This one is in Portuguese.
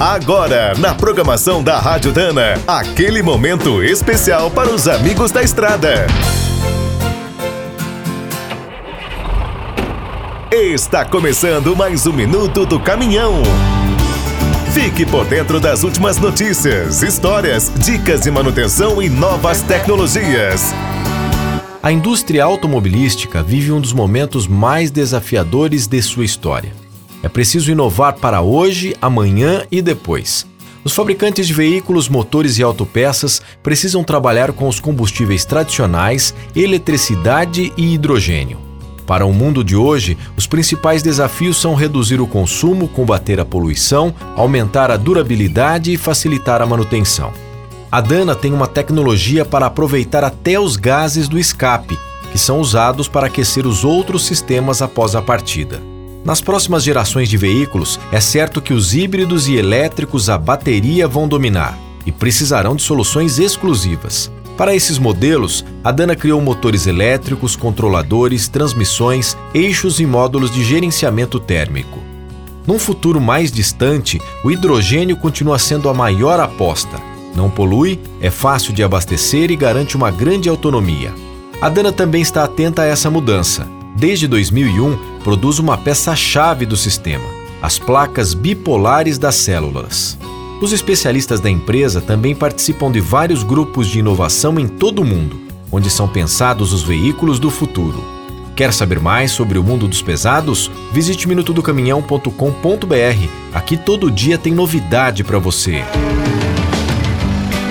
Agora, na programação da Rádio Dana, aquele momento especial para os amigos da estrada. Está começando mais um minuto do caminhão. Fique por dentro das últimas notícias, histórias, dicas de manutenção e novas tecnologias. A indústria automobilística vive um dos momentos mais desafiadores de sua história. É preciso inovar para hoje, amanhã e depois. Os fabricantes de veículos, motores e autopeças precisam trabalhar com os combustíveis tradicionais, eletricidade e hidrogênio. Para o mundo de hoje, os principais desafios são reduzir o consumo, combater a poluição, aumentar a durabilidade e facilitar a manutenção. A Dana tem uma tecnologia para aproveitar até os gases do escape, que são usados para aquecer os outros sistemas após a partida. Nas próximas gerações de veículos, é certo que os híbridos e elétricos a bateria vão dominar e precisarão de soluções exclusivas. Para esses modelos, a Dana criou motores elétricos, controladores, transmissões, eixos e módulos de gerenciamento térmico. Num futuro mais distante, o hidrogênio continua sendo a maior aposta. Não polui, é fácil de abastecer e garante uma grande autonomia. A Dana também está atenta a essa mudança desde 2001, produz uma peça-chave do sistema, as placas bipolares das células. Os especialistas da empresa também participam de vários grupos de inovação em todo o mundo, onde são pensados os veículos do futuro. Quer saber mais sobre o mundo dos pesados? Visite minutodocaminhão.com.br. Aqui todo dia tem novidade para você.